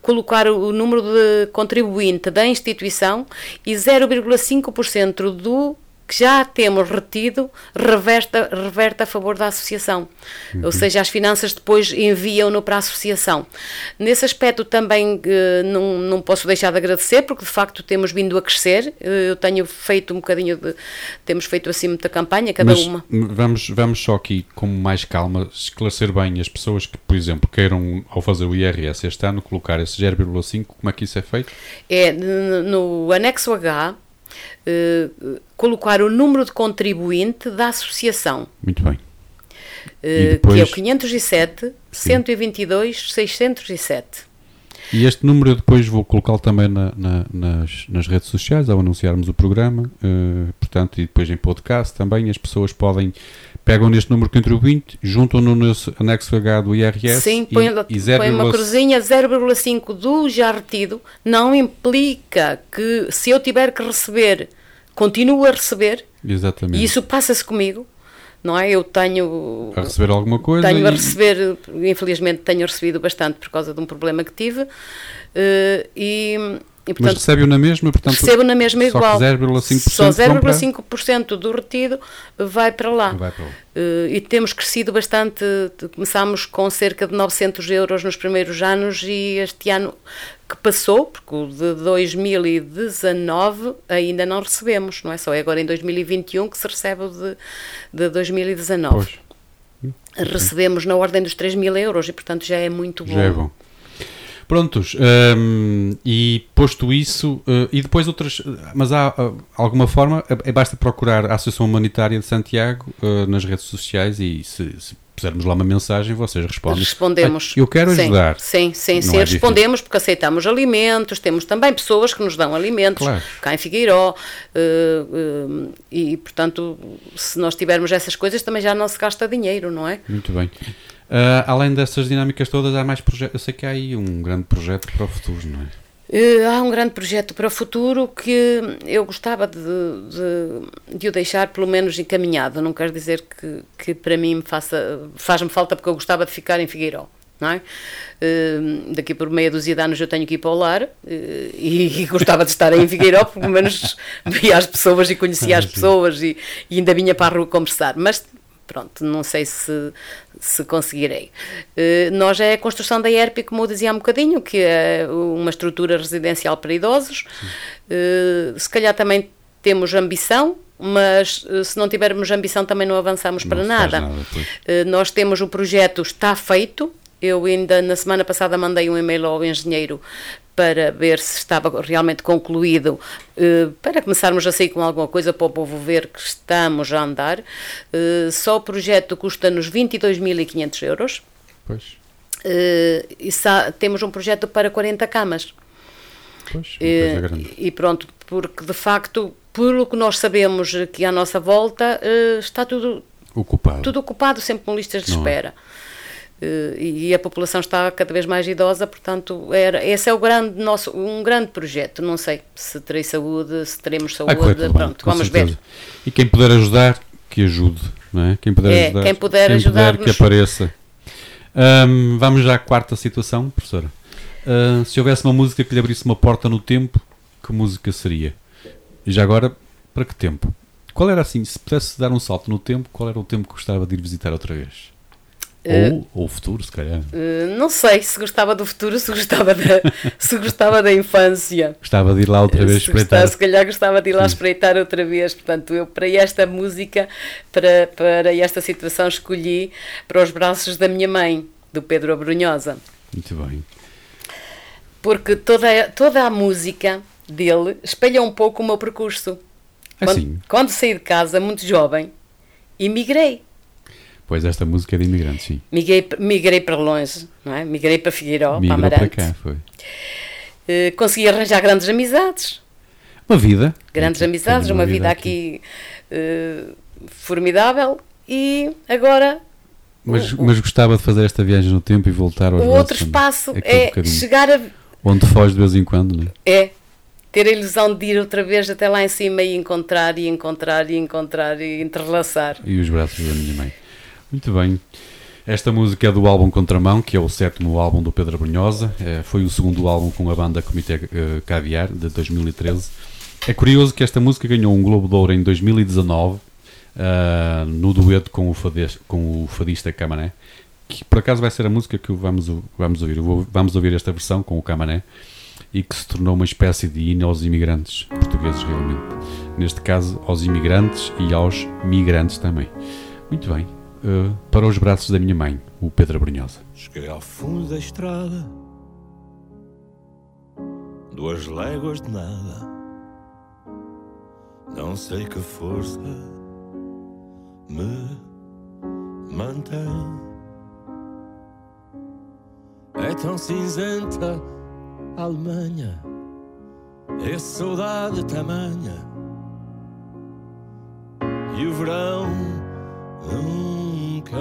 colocar o número de contribuinte da instituição e 0,5% do que já temos retido reverte, reverte a favor da associação. Uhum. Ou seja, as finanças depois enviam-no para a associação. Nesse aspecto também eh, não, não posso deixar de agradecer, porque de facto temos vindo a crescer. Eh, eu tenho feito um bocadinho de. Temos feito assim muita campanha, cada Mas uma. Vamos, vamos só aqui, com mais calma, esclarecer bem as pessoas que, por exemplo, queiram, ao fazer o IRS este ano, colocar esse 0,5, como é que isso é feito? É no anexo H uh, colocar o número de contribuinte da associação. Muito bem. Uh, depois... Que é o 507 Sim. 122 607. E este número eu depois vou colocá-lo também na, na, nas, nas, redes sociais ao anunciarmos o programa, uh, portanto, e depois em podcast também as pessoas podem pegam neste número contribuinte, juntam-no no anexo H do IRS Sim, e, põe, e põe uma cruzinha 0,5 do já retido, não implica que se eu tiver que receber, continuo a receber, Exatamente. e isso passa-se comigo, não é? Eu tenho a receber alguma coisa. Tenho e... a receber, infelizmente tenho recebido bastante por causa de um problema que tive. Uh, e, e, portanto, Mas recebe-o na mesma, portanto. Recebo na mesma igual. Só 0,5% Só 0,5% do retido vai para lá. Vai para lá. Uh, e temos crescido bastante. Começámos com cerca de 900 euros nos primeiros anos e este ano que passou, porque o de 2019 ainda não recebemos, não é? Só é agora em 2021 que se recebe o de, de 2019. Pois. Recebemos na ordem dos 3 mil euros e, portanto, já é muito bom. Já é bom. Prontos, um, e posto isso, uh, e depois outras, mas há uh, alguma forma, é, basta procurar a Associação Humanitária de Santiago uh, nas redes sociais e se, se pusermos lá uma mensagem, vocês respondem. Respondemos. Ah, eu quero sim, ajudar. Sim, sim, sim. É respondemos difícil. porque aceitamos alimentos, temos também pessoas que nos dão alimentos, claro. cá em Figueiró, uh, uh, e portanto, se nós tivermos essas coisas, também já não se gasta dinheiro, não é? Muito bem. Uh, além dessas dinâmicas todas, há mais projetos. Eu sei que há aí um grande projeto para o futuro, não é? Uh, há um grande projeto para o futuro que eu gostava de, de, de, o deixar pelo menos encaminhado. Não quero dizer que, que para mim faça, faz-me falta porque eu gostava de ficar em Figueiró. Não é? Uh, daqui por meia dúzia de anos eu tenho que ir para o lar uh, e, e, gostava de estar em Figueiró, pelo menos via as pessoas e conhecia as pessoas e, e ainda vinha para a rua conversar. Mas pronto, não sei se, se conseguirei. Uh, nós é a construção da ERP, como eu dizia há um bocadinho, que é uma estrutura residencial para idosos. Uh, se calhar também temos ambição, mas uh, se não tivermos ambição também não avançamos não para nada. nada nós temos o projeto, está feito. Eu ainda na semana passada mandei um e-mail ao engenheiro para ver se estava realmente concluído, eh, para começarmos a sair com alguma coisa para o povo ver que estamos a andar. Eh, só o projeto custa-nos 22.500 euros. Pois. Eh, e temos um projeto para 40 camas. Pois, grande. E pronto, porque de facto, pelo que nós sabemos que à nossa volta, está tudo ocupado, tudo ocupado sempre com listas de Não é? espera. E a população está cada vez mais idosa, portanto, era, esse é o grande nosso, um grande projeto. Não sei se terei saúde, se teremos saúde, correr, pronto, vamos certeza. ver. E quem puder ajudar, que ajude, não é? Quem puder É, ajudar, quem puder quem puder que apareça. Ahm, vamos já à quarta situação, professora. Ah, se houvesse uma música que lhe abrisse uma porta no tempo, que música seria? E já agora, para que tempo? Qual era assim, se pudesse dar um salto no tempo, qual era o tempo que gostava de ir visitar outra vez? Ou, ou o futuro, se calhar. Uh, não sei se gostava do futuro, se gostava da, se gostava da infância. Gostava de ir lá outra vez se espreitar. Gostava, se calhar gostava de ir lá espreitar outra vez. Portanto, eu para esta música, para, para esta situação, escolhi para os braços da minha mãe, do Pedro Abrunhosa. Muito bem. Porque toda, toda a música dele espelha um pouco o meu percurso. Quando, Assim. quando saí de casa, muito jovem, emigrei. Pois esta música é de imigrantes, sim. Migrei, migrei para longe, não é? Migrei para Figueiró, Migrou para para Amarante. cá, foi. Eh, consegui arranjar grandes amizades. Uma vida. Grandes amizades, tenho uma vida aqui eh, formidável. E agora Mas, mas gostava de fazer esta viagem no tempo e voltar aos o outro espaço é bocadinho. chegar a. Onde foge de vez em quando, não é? É ter a ilusão de ir outra vez até lá em cima e encontrar, e encontrar, e encontrar, e entrelaçar. E os braços da minha mãe. Muito bem. Esta música é do álbum Contramão, que é o sétimo álbum do Pedro Brunhosa. É, foi o segundo álbum com a banda Comitê eh, Caviar, de 2013. É curioso que esta música ganhou um Globo de Ouro em 2019, ah, no dueto com o, fadista, com o fadista Camané, que por acaso vai ser a música que vamos, vamos ouvir. Vamos ouvir esta versão com o Camané e que se tornou uma espécie de hino aos imigrantes portugueses, realmente. Neste caso, aos imigrantes e aos migrantes também. Muito bem. Uh, para os braços da minha mãe, o Pedro Brunhosa. Cheguei ao fundo da estrada, duas léguas de nada. Não sei que força me mantém. É tão cinzenta a Alemanha, é saudade tamanha. E o verão nunca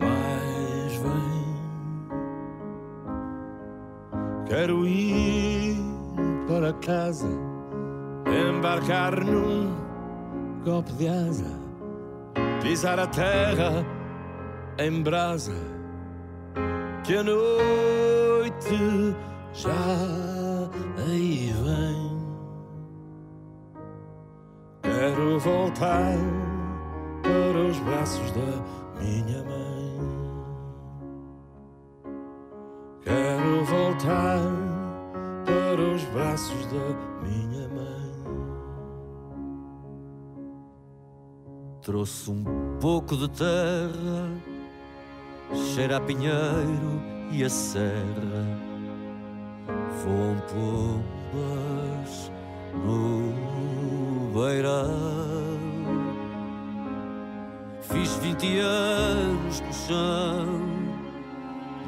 mais vem. Quero ir para casa, embarcar num golpe de asa, pisar a terra em brasa, que a noite já aí vem. Quero voltar para os braços da minha mãe. Quero voltar para os braços da minha mãe. Trouxe um pouco de terra, cheira a pinheiro e a serra. Voam pombas no beirão. Fiz vinte anos no chão,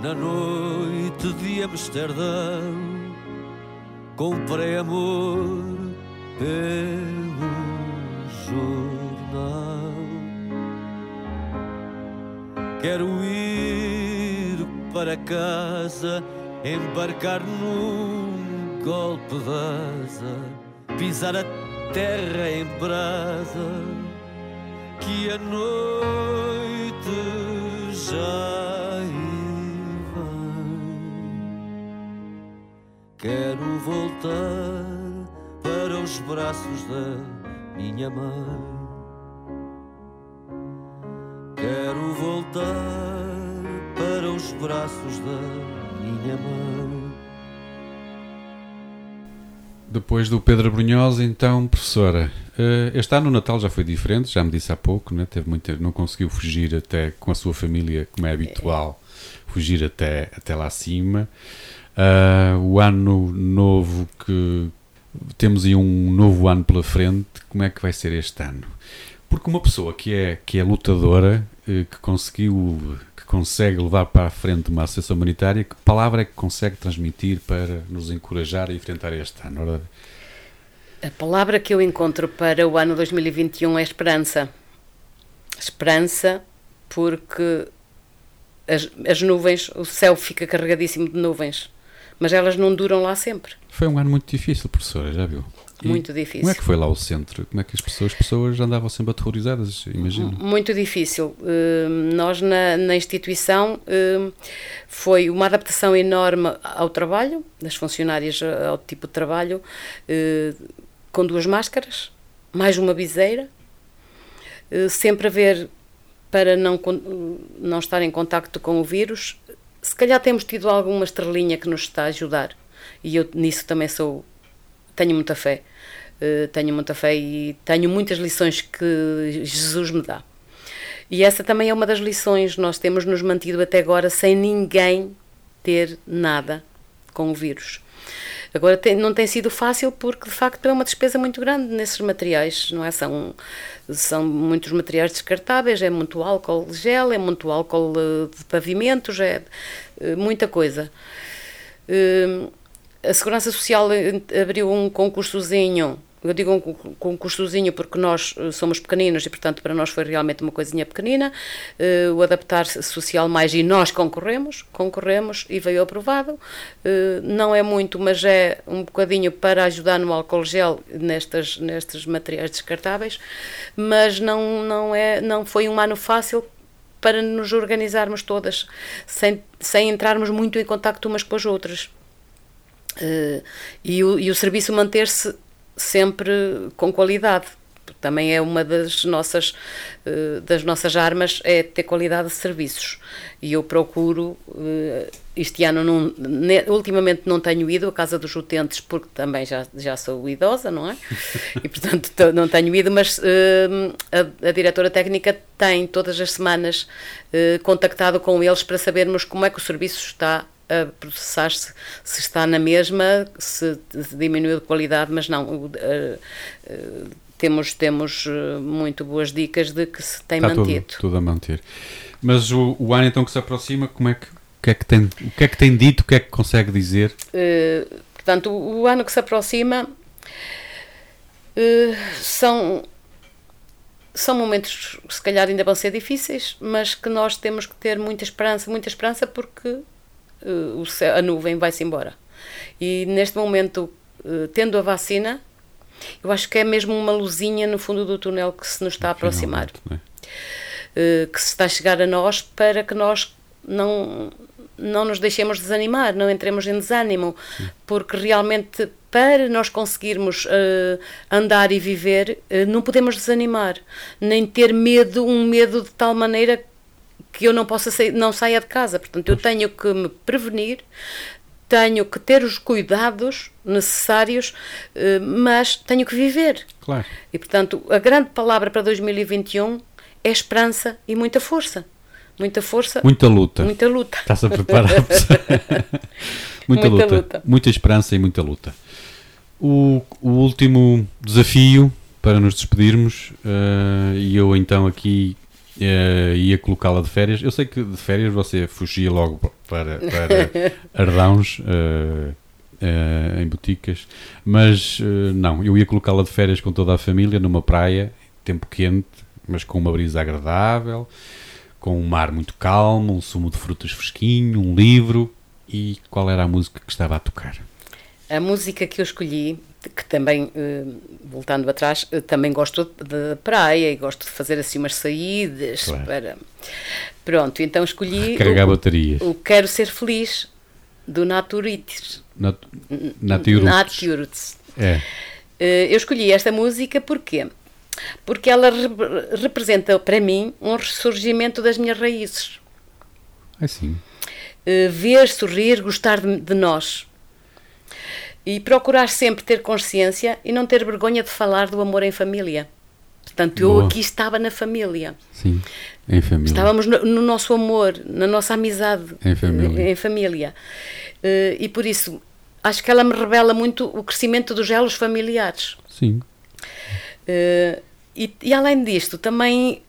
na noite de Amsterdão. Comprei amor pelo jornal. Quero ir para casa, embarcar num golpe de asa, pisar a terra em brasa, que a noite já vem. Quero voltar para os braços da minha mãe. Quero voltar para os braços da minha mãe. Depois do Pedro Brunhosa, então, professora, eh, este ano o Natal já foi diferente, já me disse há pouco, né? Teve muito, não conseguiu fugir até com a sua família, como é habitual, fugir até, até lá acima. Ah, o ano novo que temos aí um novo ano pela frente, como é que vai ser este ano? Porque uma pessoa que é, que é lutadora, eh, que conseguiu, que consegue levar para a frente uma associação humanitária, que palavra é que consegue transmitir para nos encorajar a enfrentar este ano? A palavra que eu encontro para o ano 2021 é esperança. Esperança, porque as, as nuvens, o céu fica carregadíssimo de nuvens, mas elas não duram lá sempre. Foi um ano muito difícil, professora, já viu? Muito difícil. Como é que foi lá o centro? Como é que as pessoas, as pessoas andavam sempre aterrorizadas, imagino? Muito difícil. Hum, Nós, na, na instituição, hum, foi uma adaptação enorme ao trabalho, das funcionárias ao tipo de trabalho, eh, com duas máscaras, mais uma viseira, sempre a ver para não, não estar em contacto com o vírus. Se calhar temos tido alguma estrelinha que nos está a ajudar, e eu nisso também sou, tenho muita fé. Eh, tenho muita fé e tenho muitas lições que Jesus me dá. E essa também é uma das lições. Nós temos nos mantido até agora sem ninguém ter nada com o vírus. Agora tem- não tem sido fácil porque de facto é uma despesa muito grande nesses materiais, não é? São, são muitos materiais descartáveis, é muito álcool gel, é muito álcool eh, de pavimentos, é eh, muita coisa. A Segurança Social eh, abriu um concursozinho, eu digo um con- concursozinho porque nós eh, somos pequeninos e, portanto, para nós foi realmente uma coisinha pequenina, eh, o Adaptar-se Social Mais, e nós concorremos, concorremos e veio aprovado. Não é muito, mas é um bocadinho para ajudar no álcool gel nestas, nestes materiais descartáveis, mas não, não, é, não foi um ano fácil para nos organizarmos todas, sem, sem entrarmos muito em contacto umas com as outras. Eh, e, o, e o serviço manter-se sempre com qualidade. Também é uma das nossas, eh, das nossas armas, é ter qualidade de serviços. E eu procuro, eh, este ano, não, ne- ultimamente não tenho ido à Casa dos Utentes, porque também já, já sou idosa, não é? E portanto to- não tenho ido, mas a, a diretora técnica tem todas as semanas contactado com eles para sabermos como é que o serviço está a processar-se, se está na mesma, se, se diminuiu de qualidade, mas não. eh, eh, temos, temos eh, muito boas dicas de que se tem Está tudo, mantido. tudo a manter. Mas o, o ano então que se aproxima, como é que, o que é que tem, o que é que tem dito, o que é que consegue dizer? Eh, portanto, o, o ano que se aproxima são. são momentos que se calhar ainda vão ser difíceis, mas que nós temos que ter muita esperança, muita esperança porque uh, a nuvem vai-se embora. E neste momento, uh, tendo a vacina, eu acho que é mesmo uma luzinha no fundo do túnel que se nos está a aproximar. Uh, que se está a chegar a nós para que nós não, não nos deixemos desanimar, não entremos em desânimo, porque realmente para nós conseguirmos uh, andar e viver, uh, não podemos desanimar, nem ter medo, um medo de tal maneira que eu não possa sair, não saia de casa. Portanto, eu tenho que me prevenir, tenho que ter os cuidados necessários, uh, mas tenho que viver. Claro. E portanto, a grande palavra para 2021 é esperança e muita força. Muita força, Muita luta. muita luta. Está-se a preparar. muita, Muita luta. luta. Muita esperança e muita luta. O, o último desafio para nos despedirmos, eh, e eu então aqui eh, ia colocá-la de férias. Eu sei que de férias você fugia logo para, para Ardãos, eh, eh, em boticas, mas eh, não, eu ia colocá-la de férias com toda a família numa praia, tempo quente, mas com uma brisa agradável, com um mar muito calmo, um sumo de frutas fresquinho, um livro. E qual era a música que estava a tocar? A música que eu escolhi, que também, eh, voltando atrás, eh, também gosto de praia e gosto de fazer assim umas saídas Claro. para... Pronto, então escolhi Carregar o, baterias. o Quero Ser Feliz, do Naturitis. Nat. Naturitis. É. Eh, Eu escolhi esta música porquê? Porque ela re- representa para mim um ressurgimento das minhas raízes. Sim. Eh, ver, sorrir, gostar de, de nós. E procurar sempre ter consciência e não ter vergonha de falar do amor em família. Portanto, eu Boa. aqui estava na família. Sim. Em família. Estávamos no, no nosso amor, na nossa amizade. Em família. Em família. Eh, e por isso, acho que ela me revela muito o crescimento dos elos familiares. Sim. Eh, e, e além disto, também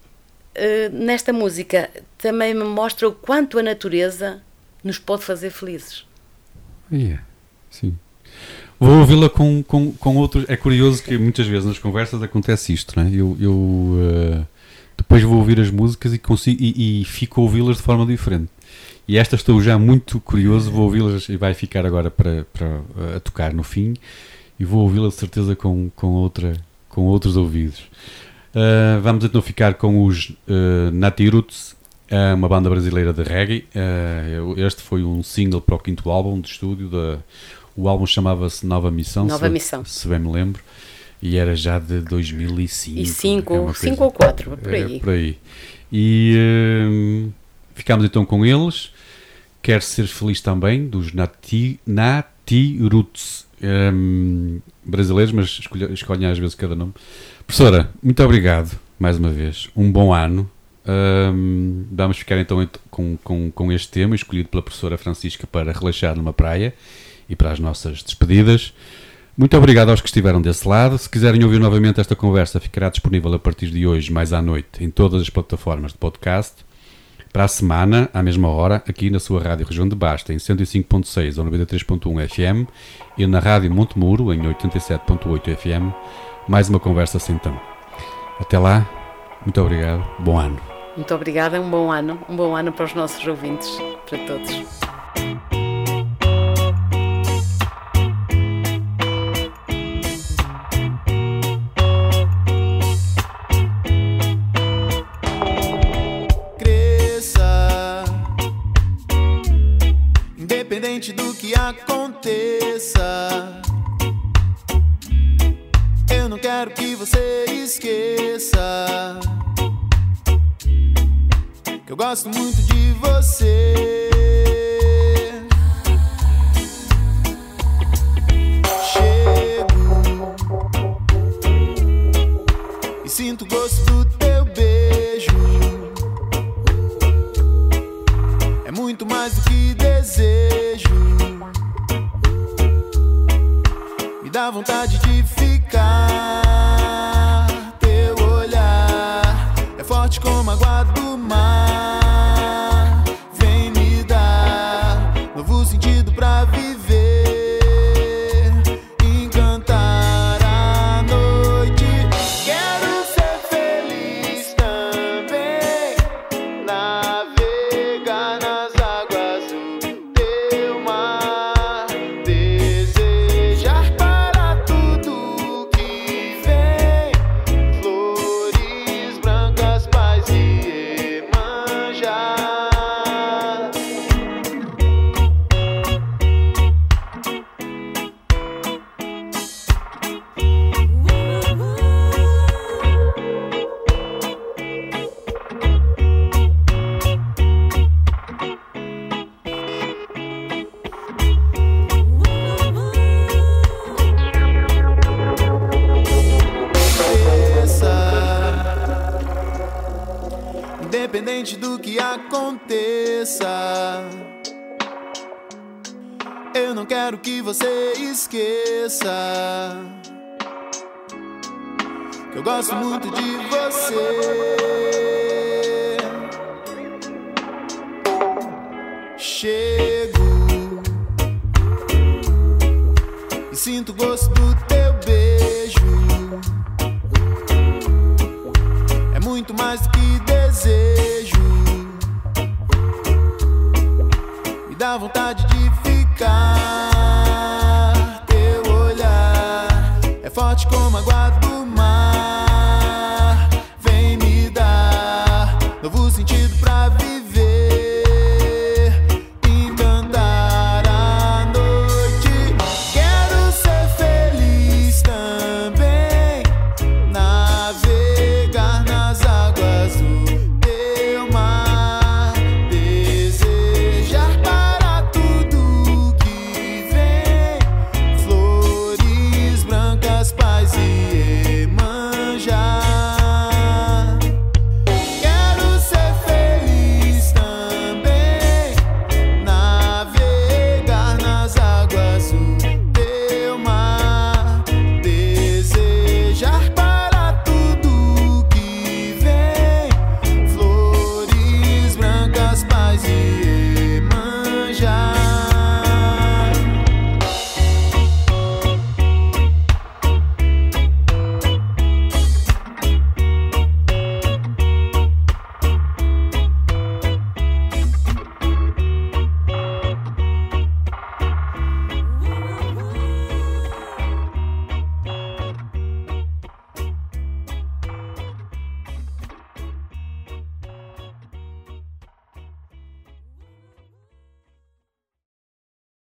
eh, nesta música também me mostra o quanto a natureza nos pode fazer felizes. Yeah. Sim. Vou ouvi-la com, com, com outros. É curioso que muitas vezes nas conversas acontece isto, né? Eu, eu eh, depois vou ouvir as músicas e, consigo, e, e fico a ouvi-las de forma diferente. E esta estou já muito curioso, vou ouvi-las e vai ficar agora para, para eh, a tocar no fim e vou ouvi-la de certeza com, com, outra, com outros ouvidos. Uh, vamos então ficar com os uh, Natiruts, é uma banda brasileira de reggae. Uh, este foi um single para o quinto álbum de estúdio. Da, o álbum chamava-se Nova Missão, Nova se, Missão. se bem me lembro, e era já de 2005. E cinco, é ou quatro, por é, aí. por aí. E hum, ficámos então com eles. Quer ser feliz também, dos Nati, Natiruts. Hum, brasileiros, mas escolhe- escolhem às vezes cada nome. Professora, muito obrigado mais uma vez. Um bom ano. Hum, vamos ficar então ent- com, com, com este tema escolhido pela professora Francisca para relaxar numa praia e para as nossas despedidas. Muito obrigado aos que estiveram desse lado. Se quiserem ouvir novamente esta conversa, ficará disponível a partir de hoje, mais à noite, em todas as plataformas de podcast. Para a semana, à mesma hora, aqui na sua Rádio Região de Basta, em 105.6 ou 93.1 FM e na Rádio Montemuro, em 87.8 FM, mais uma conversa sem tam. Até lá, muito obrigado, bom ano. Muito obrigada, um bom ano, um bom ano para os nossos ouvintes, para todos. Independente do que aconteça. Eu não quero que você esqueça. Que eu gosto muito de você. Chego e sinto gosto do vontade de Chego. E sinto o gosto do teu